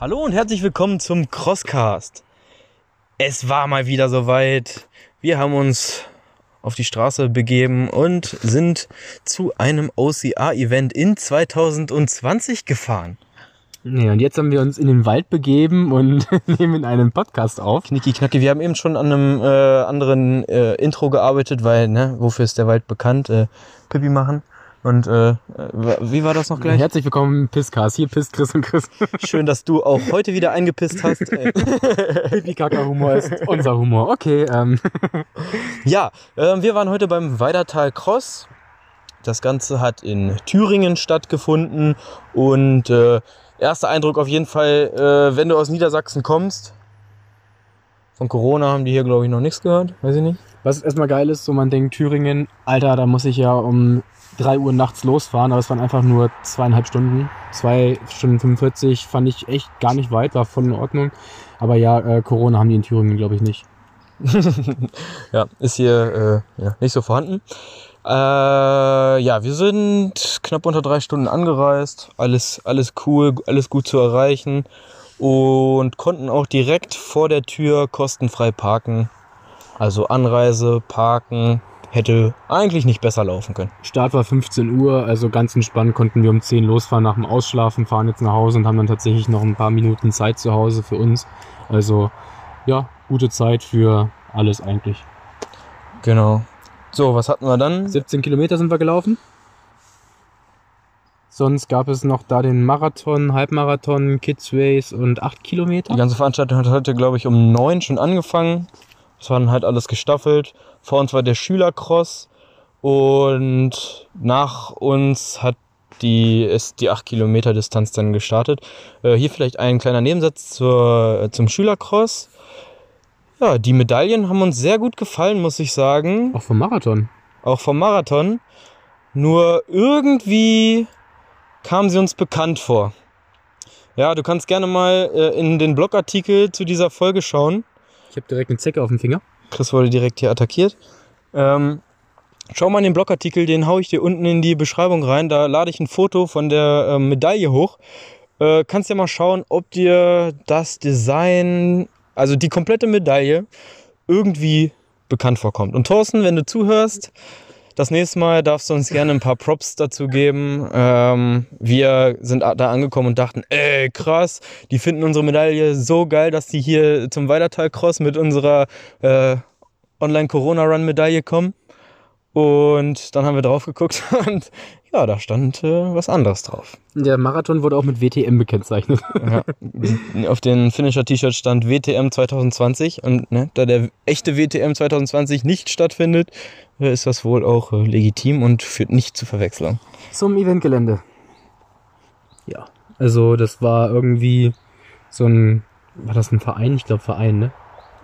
Hallo und herzlich willkommen zum Crosscast. Es war mal wieder soweit. Wir haben uns auf die Straße begeben und sind zu einem OCR-Event in 2020 gefahren. Nee, und jetzt haben wir uns in den Wald begeben und nehmen einen Podcast auf. Knicki Knacki, wir haben eben schon an einem äh, anderen äh, Intro gearbeitet, weil, ne, wofür ist der Wald bekannt? Äh, Pipi machen. Und äh, wie war das noch gleich? Herzlich willkommen im Pisscast. Hier pisst Chris und Chris. Schön, dass du auch heute wieder eingepisst hast. Pipi-Kaka-Humor ist unser Humor. Okay. Ähm. Ja, äh, wir waren heute beim Weidertal Cross. Das Ganze hat in Thüringen stattgefunden und äh, erster Eindruck auf jeden Fall, äh, wenn du aus Niedersachsen kommst. Von Corona haben die hier, glaube ich, noch nichts gehört. Weiß ich nicht. Was erstmal geil ist, so man denkt, Thüringen, Alter, da muss ich ja um 3 Uhr nachts losfahren, aber es waren einfach nur zweieinhalb Stunden. Zwei Stunden 45 fand ich echt gar nicht weit, war voll in Ordnung. Aber ja, äh, Corona haben die in Thüringen, glaube ich, nicht. ja, ist hier äh, ja, nicht so vorhanden. Äh, ja, wir sind knapp unter drei Stunden angereist. Alles, alles cool, alles gut zu erreichen. Und konnten auch direkt vor der Tür kostenfrei parken. Also Anreise, Parken, hätte eigentlich nicht besser laufen können. Start war 15 Uhr, also ganz entspannt konnten wir um 10 losfahren nach dem Ausschlafen, fahren jetzt nach Hause und haben dann tatsächlich noch ein paar Minuten Zeit zu Hause für uns. Also ja, gute Zeit für alles eigentlich. Genau. So, was hatten wir dann? 17 Kilometer sind wir gelaufen. Sonst gab es noch da den Marathon, Halbmarathon, Kids Race und 8 Kilometer. Die ganze Veranstaltung hat heute, glaube ich, um 9 schon angefangen. Das war dann halt alles gestaffelt. Vor uns war der Schülercross und nach uns hat die, ist die 8 Kilometer Distanz dann gestartet. Äh, hier vielleicht ein kleiner Nebensatz zur, äh, zum Schülercross. Ja, die Medaillen haben uns sehr gut gefallen, muss ich sagen. Auch vom Marathon. Auch vom Marathon. Nur irgendwie kamen sie uns bekannt vor. Ja, du kannst gerne mal äh, in den Blogartikel zu dieser Folge schauen. Ich habe direkt eine Zecke auf dem Finger. Chris wurde direkt hier attackiert. Ähm, schau mal in den Blogartikel, den haue ich dir unten in die Beschreibung rein. Da lade ich ein Foto von der äh, Medaille hoch. Äh, kannst ja mal schauen, ob dir das Design, also die komplette Medaille, irgendwie bekannt vorkommt. Und Thorsten, wenn du zuhörst, das nächste Mal darfst du uns gerne ein paar Props dazu geben. Ähm, wir sind da angekommen und dachten, ey, krass, die finden unsere Medaille so geil, dass die hier zum Weiterteil Cross mit unserer äh, Online-Corona-Run-Medaille kommen. Und dann haben wir drauf geguckt und ja, da stand äh, was anderes drauf. Der Marathon wurde auch mit WTM gekennzeichnet. Ja, auf den Finisher-T-Shirt stand WTM 2020 und ne, da der echte WTM 2020 nicht stattfindet, ist das wohl auch äh, legitim und führt nicht zu Verwechslung. Zum Eventgelände. Ja, also das war irgendwie so ein, war das ein Verein? Ich glaube Verein, ne?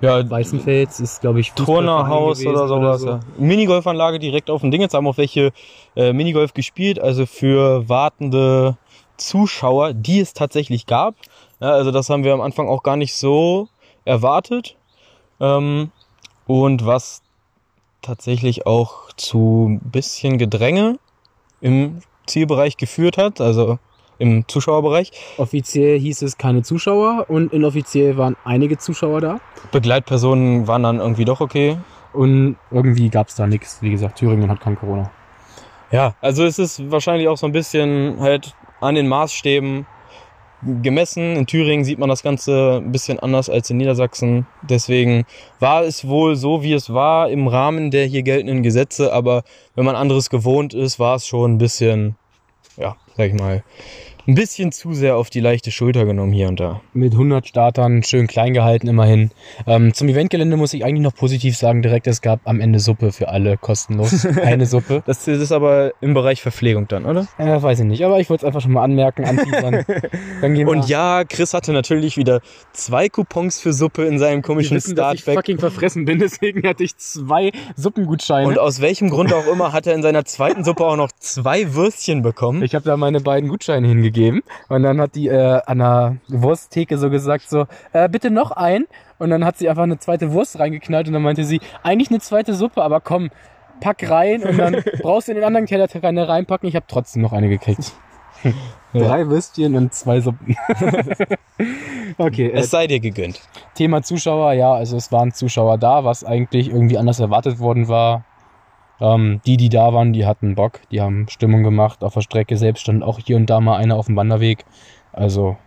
Ja, Weißenfels ist, glaube ich, Turnerhaus oder sowas. so. Ja. Minigolfanlage direkt auf dem Ding. Jetzt haben auch welche äh, Minigolf gespielt, also für wartende Zuschauer, die es tatsächlich gab. Ja, also das haben wir am Anfang auch gar nicht so erwartet. Ähm, und was tatsächlich auch zu ein bisschen Gedränge im Zielbereich geführt hat, also im Zuschauerbereich. Offiziell hieß es keine Zuschauer und inoffiziell waren einige Zuschauer da. Begleitpersonen waren dann irgendwie doch okay. Und irgendwie gab es da nichts. Wie gesagt, Thüringen hat kein Corona. Ja, also es ist wahrscheinlich auch so ein bisschen halt an den Maßstäben gemessen. In Thüringen sieht man das Ganze ein bisschen anders als in Niedersachsen. Deswegen war es wohl so, wie es war im Rahmen der hier geltenden Gesetze. Aber wenn man anderes gewohnt ist, war es schon ein bisschen, ja, sag ich mal, ein bisschen zu sehr auf die leichte Schulter genommen hier und da. Mit 100 Startern, schön klein gehalten immerhin. Ähm, zum Eventgelände muss ich eigentlich noch positiv sagen, direkt, es gab am Ende Suppe für alle, kostenlos. Eine Suppe. Das ist aber im Bereich Verpflegung dann, oder? Äh, weiß ich nicht, aber ich wollte es einfach schon mal anmerken, anteasern. Dann gehen wir. Und ja, Chris hatte natürlich wieder zwei Coupons für Suppe in seinem komischen wissen, dass ich Startback. fucking verfressen bin, deswegen hatte ich zwei Suppengutscheine. Und aus welchem Grund auch immer hat er in seiner zweiten Suppe auch noch zwei Würstchen bekommen. Ich habe da meine beiden Gutscheine hingegeben und dann hat die äh, an der Wursttheke so gesagt so, äh, bitte noch ein. Und dann hat sie einfach eine zweite Wurst reingeknallt und dann meinte sie, eigentlich eine zweite Suppe, aber komm, pack rein und dann brauchst du in den anderen Teller keine reinpacken. Ich habe trotzdem noch eine gekriegt. Drei Würstchen und zwei Suppen. okay, äh, Es sei dir gegönnt. Thema Zuschauer, ja, also es waren Zuschauer da, was eigentlich irgendwie anders erwartet worden war. Ähm, die, die da waren, die hatten Bock, die haben Stimmung gemacht auf der Strecke. Selbst stand auch hier und da mal einer auf dem Wanderweg. Also,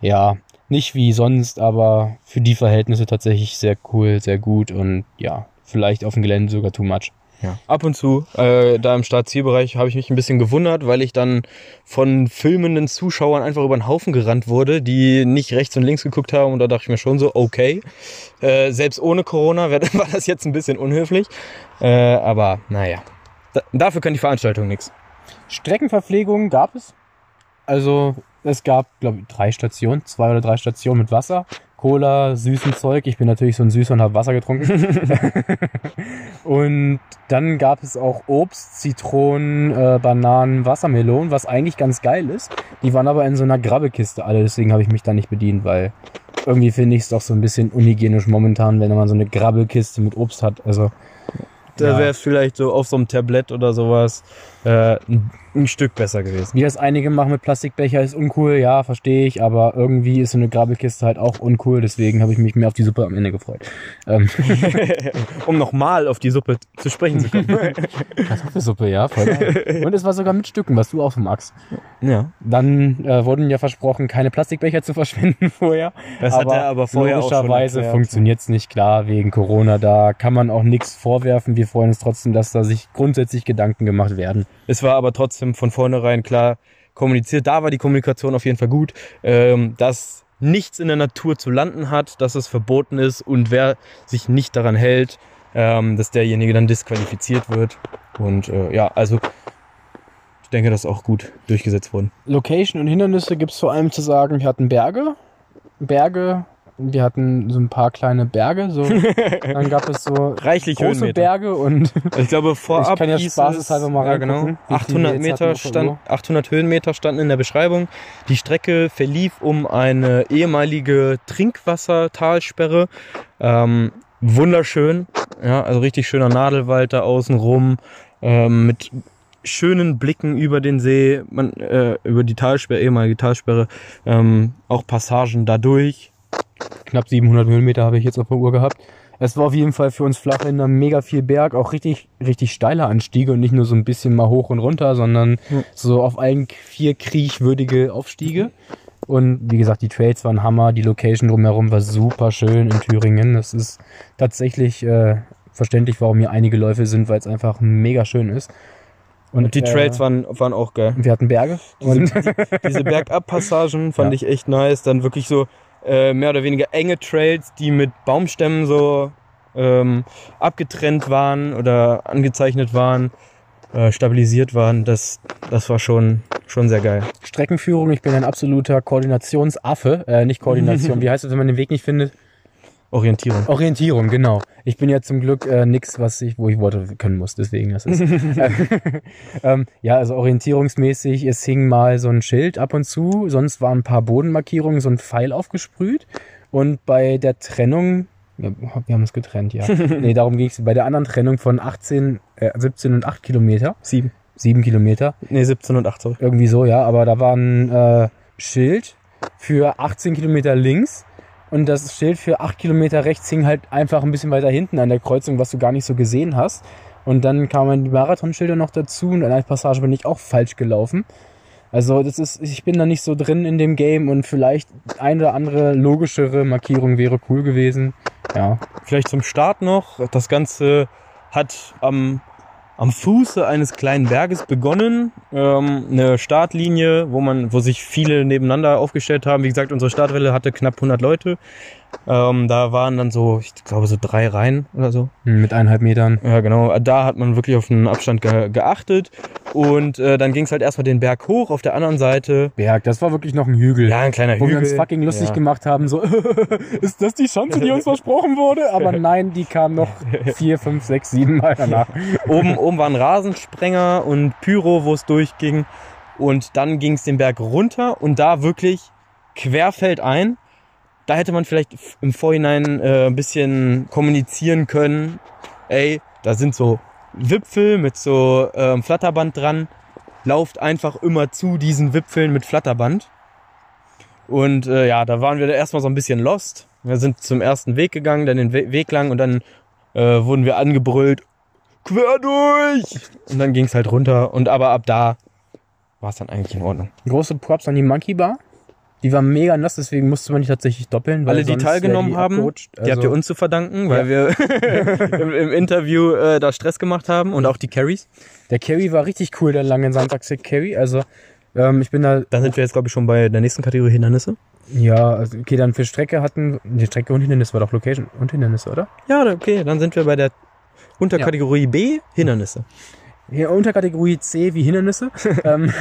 ja, nicht wie sonst, aber für die Verhältnisse tatsächlich sehr cool, sehr gut und ja, vielleicht auf dem Gelände sogar too much. Ja. Ab und zu, äh, da im Startzielbereich, habe ich mich ein bisschen gewundert, weil ich dann von filmenden Zuschauern einfach über den Haufen gerannt wurde, die nicht rechts und links geguckt haben. Und da dachte ich mir schon so, okay, äh, selbst ohne Corona wär- war das jetzt ein bisschen unhöflich. Äh, aber naja, da, dafür kann die Veranstaltung nichts. Streckenverpflegung gab es. Also es gab, glaube ich, drei Stationen, zwei oder drei Stationen mit Wasser, Cola, süßen Zeug. Ich bin natürlich so ein Süßer und habe Wasser getrunken. und dann gab es auch Obst, Zitronen, äh, Bananen, Wassermelonen, was eigentlich ganz geil ist. Die waren aber in so einer Grabbekiste alle, deswegen habe ich mich da nicht bedient, weil irgendwie finde ich es doch so ein bisschen unhygienisch momentan, wenn man so eine Grabbelkiste mit Obst hat. Also Da Ja. wäre es vielleicht so auf so einem Tablett oder sowas äh, ein, ein Stück besser gewesen. Wie das einige machen mit Plastikbecher ist uncool, ja, verstehe ich, aber irgendwie ist so eine Grabbelkiste halt auch uncool, deswegen habe ich mich mehr auf die Suppe am Ende gefreut. Ähm, um nochmal auf die Suppe zu sprechen zu kommen. Kartoffelsuppe, ja, voll geil. Und es war sogar mit Stücken, was du auch magst. ja, Dann äh, wurden ja versprochen, keine Plastikbecher zu verschwenden vorher. das hat er aber vorher logischerweise funktioniert es nicht klar wegen Corona. Da kann man auch nichts vorwerfen. Wir freuen uns trotzdem, dass da sich grundsätzlich Gedanken gemacht werden. Es war aber trotzdem von vornherein klar kommuniziert. Da war die Kommunikation auf jeden Fall gut, ähm, dass nichts in der Natur zu landen hat, dass es verboten ist und wer sich nicht daran hält, ähm, dass derjenige dann disqualifiziert wird. Und äh, ja, also ich denke, das ist auch gut durchgesetzt worden. Location und Hindernisse gibt es vor allem zu sagen, wir hatten Berge. Berge, wir hatten so ein paar kleine Berge. So. Dann gab es so Reichlich große Höhenmeter. Berge und Ich glaube, vorab Ich kann ja spaßeshalber mal ja, genau, reingucken, wie viele 800 jetzt hatten Meter stand, Uhr. 800 Höhenmeter standen in der Beschreibung. Die Strecke verlief um eine ehemalige Trinkwassertalsperre. Ähm, wunderschön, ja, also richtig schöner Nadelwald da außenrum ähm, mit schönen Blicken über den See, man, äh, über die Talsperre, ehemalige Talsperre, ähm, auch Passagen dadurch. Knapp 700 Höhenmeter habe ich jetzt auf der Uhr gehabt. Es war auf jeden Fall für uns Flachländer mega viel Berg, auch richtig, richtig steile Anstiege und nicht nur so ein bisschen mal hoch und runter, sondern Ja. so auf allen vier kriechwürdige Aufstiege. Und wie gesagt, die Trails waren Hammer, die Location drumherum war super schön in Thüringen. Das ist tatsächlich äh, verständlich, warum hier einige Läufe sind, weil es einfach mega schön ist. Und die äh, Trails waren, waren auch geil. Wir hatten Berge und Diese Bergabpassagen fand Ja. ich echt nice. Dann wirklich so äh, mehr oder weniger enge Trails, die mit Baumstämmen so ähm, abgetrennt waren oder angezeichnet waren, äh, stabilisiert waren. Das, das war schon, schon sehr geil. Streckenführung. Ich bin ein absoluter Koordinationsaffe. Äh, nicht Koordination. Wie heißt es, wenn man den Weg nicht findet? Orientierung. Orientierung, genau. Ich bin ja zum Glück äh, nix, was ich, wo ich Worte können muss, deswegen das ist. ähm, ja, also orientierungsmäßig, es hing mal so ein Schild ab und zu, sonst waren ein paar Bodenmarkierungen, so ein Pfeil aufgesprüht. Und bei der Trennung, ja, wir haben uns getrennt, ja. nee, darum ging es. Bei der anderen Trennung von 18, äh, 17 und 8 Kilometer, Sieben. 7 Kilometer, Nee, 17 und 8, sorry. irgendwie so, ja. Aber da war ein äh, Schild für 18 Kilometer links und das Schild für 8 Kilometer rechts hing halt einfach ein bisschen weiter hinten an der Kreuzung, was du gar nicht so gesehen hast. Und dann kamen die Marathonschilder noch dazu und an einer Passage bin ich auch falsch gelaufen. Also das ist, ich bin da nicht so drin in dem Game und vielleicht eine oder andere logischere Markierung wäre cool gewesen. Ja. Vielleicht zum Start noch. Das Ganze hat am, am Fuße eines kleinen Berges begonnen. Ähm, eine Startlinie, wo man, wo sich viele nebeneinander aufgestellt haben. Wie gesagt, unsere Startwelle hatte knapp 100 Leute. Ähm, da waren dann so, ich glaube, so drei Reihen oder so. Mit eineinhalb Metern. Ja, genau. Da hat man wirklich auf den Abstand ge geachtet. Und äh, dann ging es halt erstmal den Berg hoch. Auf der anderen Seite, Berg, das war wirklich noch ein Hügel. ja, ein kleiner wo Hügel. wir uns fucking lustig ja. gemacht haben, so, ist das die Chance, die uns versprochen wurde? Aber nein, die kam noch vier, fünf, sechs, sieben Mal danach. oben, oben waren Rasensprenger und Pyro, wo es durchging. Und dann ging es den Berg runter und da wirklich querfeldein. Da hätte man vielleicht im Vorhinein äh, ein bisschen kommunizieren können. Ey, da sind so Wipfel mit so ähm, Flatterband dran. lauft einfach immer zu diesen Wipfeln mit Flatterband. Und äh, ja, da waren wir erstmal so ein bisschen lost. Wir sind zum ersten Weg gegangen, dann den We Weg lang und dann äh, wurden wir angebrüllt, quer durch! Und dann ging es halt runter. Und aber ab da war es dann eigentlich in Ordnung. Große Props an die Monkey Bar. Die war mega nass, deswegen musste man nicht tatsächlich doppeln. Weil Alle, die teilgenommen haben, abgerutscht. Die habt Also, ihr uns zu verdanken, weil wir im, im Interview äh, da Stress gemacht haben und auch die Carries. Der Carry war richtig cool, der lange Sandachse Carry. Also ähm, ich bin da, Dann sind wir jetzt, glaube ich, schon bei der nächsten Kategorie Hindernisse. ja, also, okay, dann für Strecke hatten, die Strecke und Hindernis war doch Location und Hindernisse, oder? Ja, okay, dann sind wir bei der Unterkategorie B, Hindernisse. Hier Unterkategorie C wie Hindernisse. ähm,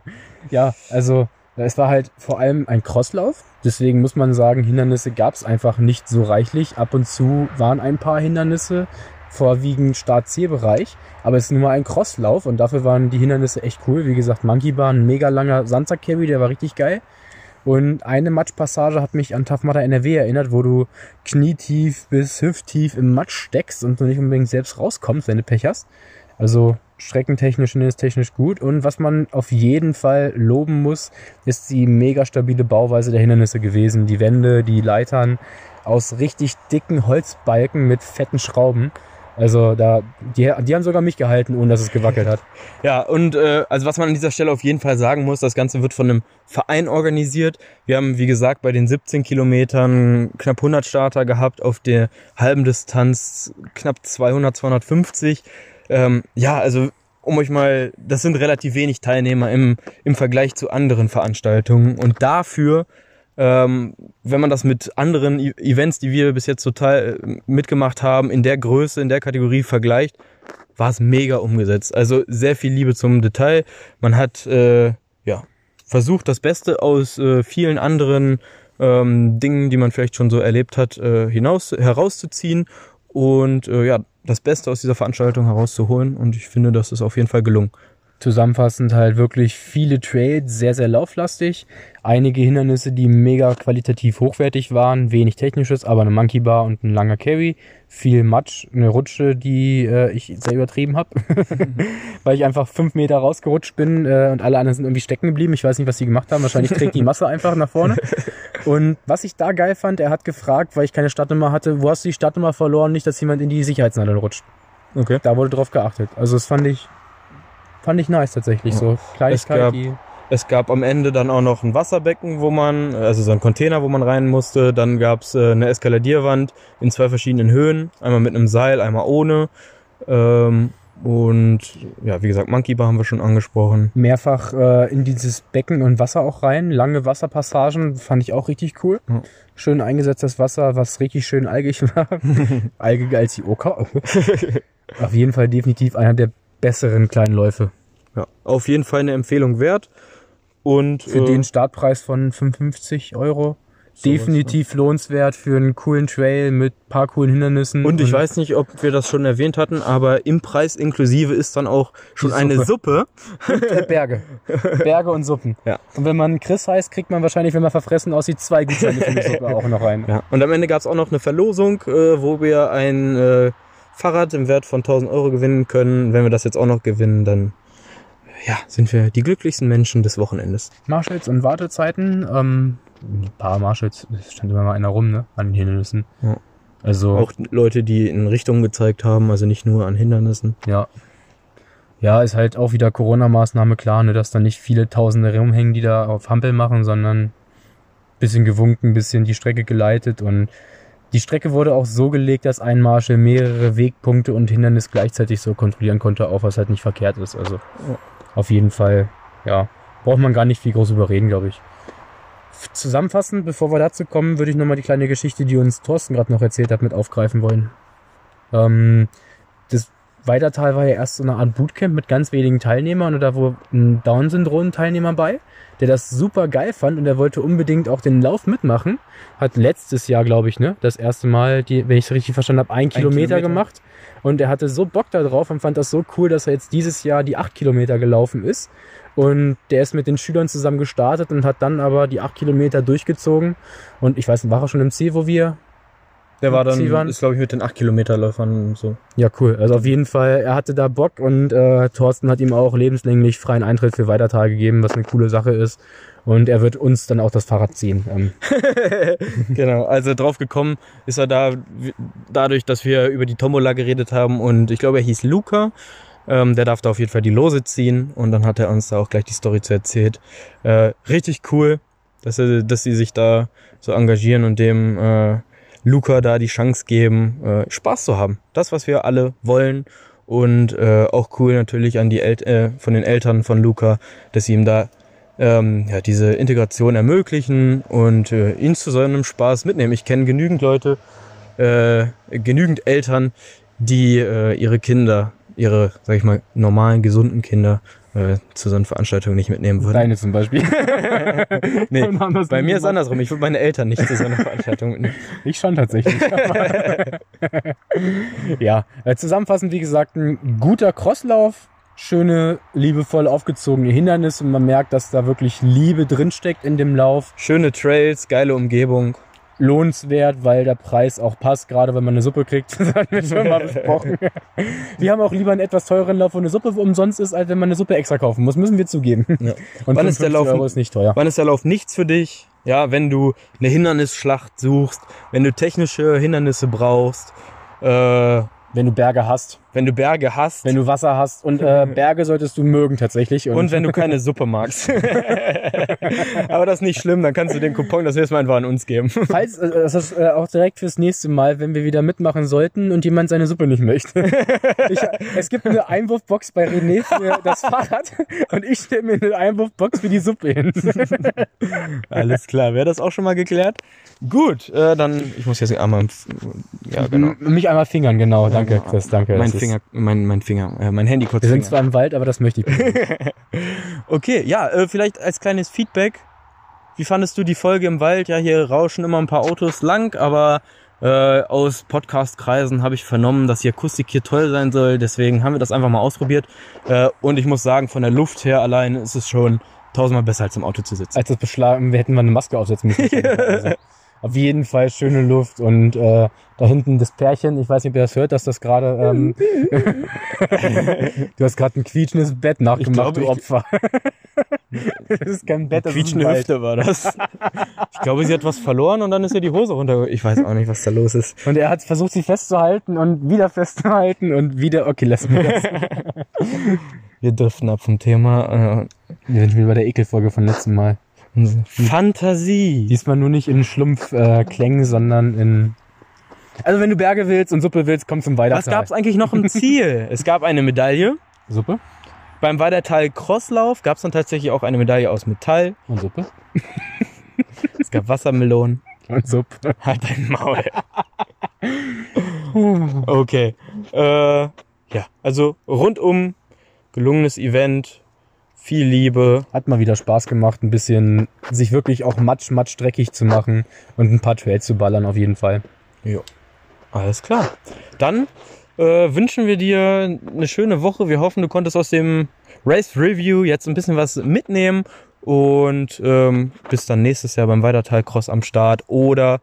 ja, also es war halt vor allem ein Crosslauf. Deswegen muss man sagen, Hindernisse gab es einfach nicht so reichlich. Ab und zu waren ein paar Hindernisse, vorwiegend Start-Zielbereich. Aber es ist nun mal ein Crosslauf und dafür waren die Hindernisse echt cool. Wie gesagt, Monkey Bar, ein mega langer Sandsack-Carry, der war richtig geil. Und eine Matschpassage hat mich an Mudder NRW erinnert, wo du knietief bis hüfttief im Matsch steckst und du nicht unbedingt selbst rauskommst, wenn du Pech hast. Also streckentechnisch und technisch gut. Und was man auf jeden Fall loben muss, ist die mega stabile Bauweise der Hindernisse gewesen. Die Wände, die Leitern aus richtig dicken Holzbalken mit fetten Schrauben. Also da, die, die haben sogar mich gehalten, ohne dass es gewackelt hat. Ja, und äh, also was man an dieser Stelle auf jeden Fall sagen muss, das Ganze wird von einem Verein organisiert. Wir haben, wie gesagt, bei den 17 Kilometern knapp 100 Starter gehabt, auf der halben Distanz knapp 200, 250. Ähm, ja, also um euch mal, das sind relativ wenig Teilnehmer im, im Vergleich zu anderen Veranstaltungen. Und dafür, ähm, wenn man das mit anderen E- Events, die wir bis jetzt total äh, mitgemacht haben, in der Größe, in der Kategorie vergleicht, war es mega umgesetzt. Also sehr viel Liebe zum Detail. Man hat äh, ja versucht, das Beste aus äh, vielen anderen ähm, Dingen, die man vielleicht schon so erlebt hat, äh, hinaus herauszuziehen und äh, ja das Beste aus dieser Veranstaltung herauszuholen. Und ich finde, das ist auf jeden Fall gelungen. Zusammenfassend halt wirklich viele Trails, sehr, sehr lauflastig. Einige Hindernisse, die mega qualitativ hochwertig waren. Wenig technisches, aber eine Monkey Bar und ein langer Carry. Viel Matsch, eine Rutsche, die äh, ich sehr übertrieben habe. Weil ich einfach fünf Meter rausgerutscht bin äh, und alle anderen sind irgendwie stecken geblieben. Ich weiß nicht, was sie gemacht haben. Wahrscheinlich trägt die Masse einfach nach vorne. Und was ich da geil fand, er hat gefragt, weil ich keine Startnummer hatte, wo hast du die Startnummer verloren? Nicht, dass jemand in die Sicherheitsnadel rutscht. Okay. Da wurde drauf geachtet. Also das fand ich, fand ich nice tatsächlich. So Kleinigkeit, die Es gab am Ende dann auch noch ein Wasserbecken, wo man, also so ein Container, wo man rein musste. Dann gab es äh, eine Eskaladierwand in zwei verschiedenen Höhen. Einmal mit einem Seil, einmal ohne. Ähm, und ja, wie gesagt, Monkey Bar haben wir schon angesprochen. mehrfach äh, in dieses Becken und Wasser auch rein. Lange Wasserpassagen fand ich auch richtig cool. Ja. Schön eingesetztes Wasser, was richtig schön algig war. Algiger als die Oka. Auf jeden Fall definitiv einer der besseren kleinen Läufe. Ja, auf jeden Fall eine Empfehlung wert. Und Für äh, den Startpreis von 55 Euro. Sowas, Definitiv lohnenswert für einen coolen Trail mit paar coolen Hindernissen. Und ich weiß nicht, ob wir das schon erwähnt hatten, aber im Preis inklusive ist dann auch schon Die eine Suppe. Äh, Berge. Berge und Suppen. Ja. Und wenn man Chris heißt, kriegt man wahrscheinlich, wenn man verfressen aussieht, zwei Gutscheine für die Suppe auch noch rein. Ja. Und am Ende gab es auch noch eine Verlosung, äh, wo wir ein äh, Fahrrad im Wert von 1000 Euro gewinnen können. Wenn wir das jetzt auch noch gewinnen, dann ja, sind wir die glücklichsten Menschen des Wochenendes. Marshalls und Wartezeiten. Ähm, ein paar Marshalls, es stand immer mal einer rum, ne? An den Hindernissen. Ja. Also, Auch Leute, die in Richtungen gezeigt haben, also nicht nur an Hindernissen. ja. Ja, ist halt auch wieder Corona-Maßnahme klar, ne, dass da nicht viele Tausende rumhängen, die da auf Hampel machen, sondern bisschen gewunken, bisschen die Strecke geleitet und die Strecke wurde auch so gelegt, dass ein Marshal mehrere Wegpunkte und Hindernis gleichzeitig so kontrollieren konnte, auch was halt nicht verkehrt ist. Also Ja. Auf jeden Fall, ja, braucht man gar nicht viel groß überreden, glaube ich. Zusammenfassend, bevor wir dazu kommen, würde ich nochmal die kleine Geschichte, die uns Thorsten gerade noch erzählt hat, mit aufgreifen wollen. Ähm, Weitertal war ja erst so eine Art Bootcamp mit ganz wenigen Teilnehmern und da war ein Down-Syndrom-Teilnehmer bei, der das super geil fand und der wollte unbedingt auch den Lauf mitmachen. Hat letztes Jahr, glaube ich, ne, das erste Mal, die, wenn ich es richtig verstanden habe, ein Kilometer, Kilometer. gemacht. Und er hatte so Bock da drauf und fand das so cool, dass er jetzt dieses Jahr die acht Kilometer gelaufen ist. Und der ist mit den Schülern zusammen gestartet und hat dann aber die acht Kilometer durchgezogen. Und ich weiß nicht, war er schon im Ziel, wo wir Der war dann, Ziehwand? ist glaube ich mit den 8 Kilometerläufern so. Ja, cool. Also auf jeden Fall, er hatte da Bock und äh, Thorsten hat ihm auch lebenslänglich freien Eintritt für Weitertage gegeben, was eine coole Sache ist. Und er wird uns dann auch das Fahrrad ziehen. Ähm, genau, also drauf gekommen ist er da dadurch, dass wir über die Tombola geredet haben und ich glaube, er hieß Luca. Ähm, der darf da auf jeden Fall die Lose ziehen und dann hat er uns da auch gleich die Story zu erzählt. Äh, richtig cool, dass, er, dass sie sich da so engagieren und dem äh, Luca da die Chance geben, äh, Spaß zu haben. Das, was wir alle wollen. Und äh, auch cool natürlich an die El äh, von den Eltern von Luca, dass sie ihm da ähm, ja, diese Integration ermöglichen und äh, ihn zu so einem Spaß mitnehmen. Ich kenne genügend Leute, äh, genügend Eltern, die äh, ihre Kinder, ihre, sag ich mal, normalen, gesunden Kinder äh, zu so einer Veranstaltung nicht mitnehmen würden. Deine zum Beispiel. Nee, bei mir ist andersrum. Ich würde meine Eltern nicht zu so einer Veranstaltung mitnehmen. Ich schon tatsächlich. ja, äh, zusammenfassend, wie gesagt, ein guter Crosslauf, schöne, liebevoll aufgezogene Hindernisse. Man merkt, dass da wirklich Liebe drinsteckt in dem Lauf. Schöne Trails, geile Umgebung. Lohnenswert, weil der Preis auch passt, gerade wenn man eine Suppe kriegt. Das hatten wir schon mal besprochen. Wir haben auch lieber einen etwas teureren Lauf, wo eine Suppe umsonst ist, als wenn man eine Suppe extra kaufen muss. Müssen wir zugeben. Ja. Und Wann ist der 55 Lauf- Euro ist nicht teuer. Wann ist der Lauf nichts für dich? Ja, wenn du eine Hindernisschlacht suchst, wenn du technische Hindernisse brauchst, äh, Wenn du Berge hast, wenn du Berge hast wenn du Wasser hast. Und äh, Berge solltest du mögen tatsächlich. und wenn du keine Suppe magst. Aber das ist nicht schlimm, dann kannst du den Coupon das nächste Mal einfach an uns geben. Falls, äh, das ist äh, auch direkt fürs nächste Mal, wenn wir wieder mitmachen sollten und jemand seine Suppe nicht möchte. Ich, es gibt eine Einwurfbox bei René für das Fahrrad und ich stelle mir eine Einwurfbox für die Suppe hin. Alles klar, wäre das auch schon mal geklärt? Gut, äh, dann, ich muss jetzt einmal, ja genau. M- Mich einmal fingern, genau. Danke, Chris, danke. Mein Ist- Finger, mein, mein Finger, äh, mein Handy kurz. Wir sind Finger. zwar im Wald, aber das möchte ich nicht. Okay, ja, äh, vielleicht als kleines Feedback. Wie fandest du die Folge im Wald? Ja, hier rauschen immer ein paar Autos lang, aber äh, aus Podcast-Kreisen habe ich vernommen, dass die Akustik hier toll sein soll. Deswegen haben wir das einfach mal ausprobiert. Äh, und ich muss sagen, von der Luft her allein ist es schon tausendmal besser als im Auto zu sitzen. Als das beschlagen, wir hätten mal eine Maske aufsetzen müssen. Also, auf jeden Fall schöne Luft und äh, da hinten das Pärchen, ich weiß nicht, ob ihr das hört, dass das gerade. Ähm, du hast gerade ein quietschendes Bett nachgemacht, glaub, du Opfer. das ist kein Bett, das ist ein. Hüfte war das. Ich glaube, sie hat was verloren und dann ist ihr die Hose runter. Ich weiß auch nicht, was da los ist. Und er hat versucht, sie festzuhalten und wieder festzuhalten und wieder. Okay, lassen wir das. Wir driften ab vom Thema. Wir sind wieder bei der Ekelfolge von letztem Mal. Äh, Fantasie. Diesmal nur nicht in Schlumpfklängen, äh, sondern in. Also, wenn du Berge willst und Suppe willst, komm zum Was Weitertal. gab es eigentlich noch im Ziel? es gab eine Medaille. Suppe Beim Weidertal Crosslauf gab es dann tatsächlich auch eine Medaille aus Metall. und Suppe Es gab Wassermelonen. und Suppe. Halt dein Maul. okay. Äh, ja, also rundum gelungenes Event. Viel Liebe. Hat mal wieder Spaß gemacht, ein bisschen sich wirklich auch matsch, matsch dreckig zu machen und ein paar Trails zu ballern auf jeden Fall. Jo. Alles klar. Dann äh, wünschen wir dir eine schöne Woche. Wir hoffen, du konntest aus dem Race Review jetzt ein bisschen was mitnehmen und ähm, bist dann nächstes Jahr beim Weidertal Cross am Start oder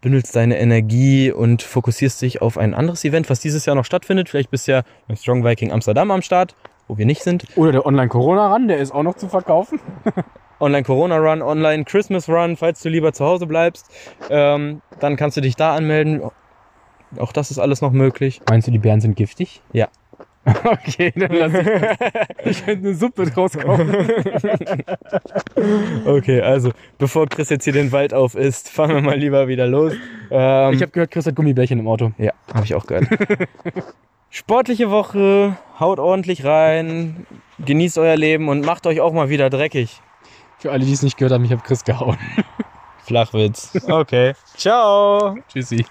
bündelst deine Energie und fokussierst dich auf ein anderes Event, was dieses Jahr noch stattfindet. Vielleicht bist du ja beim Strong Viking Amsterdam am Start, wo wir nicht sind. Oder der Online-Corona-Run, der ist auch noch zu verkaufen. Online Corona Run, Online Christmas Run, falls du lieber zu Hause bleibst, ähm, dann kannst du dich da anmelden. Auch das ist alles noch möglich. Meinst du, die Bären sind giftig? Ja. Okay, dann lass ich. Ich könnte eine Suppe draus kaufen. Okay, also bevor Chris jetzt hier den Wald auf isst, fahren wir mal lieber wieder los. Ähm, Ich habe gehört, Chris hat Gummibärchen im Auto. ja, habe ich auch gehört. Sportliche Woche, haut ordentlich rein, genießt euer Leben und macht euch auch mal wieder dreckig. Für alle, die es nicht gehört haben, ich habe Chris gehauen. Flachwitz. Okay. Ciao. Tschüssi.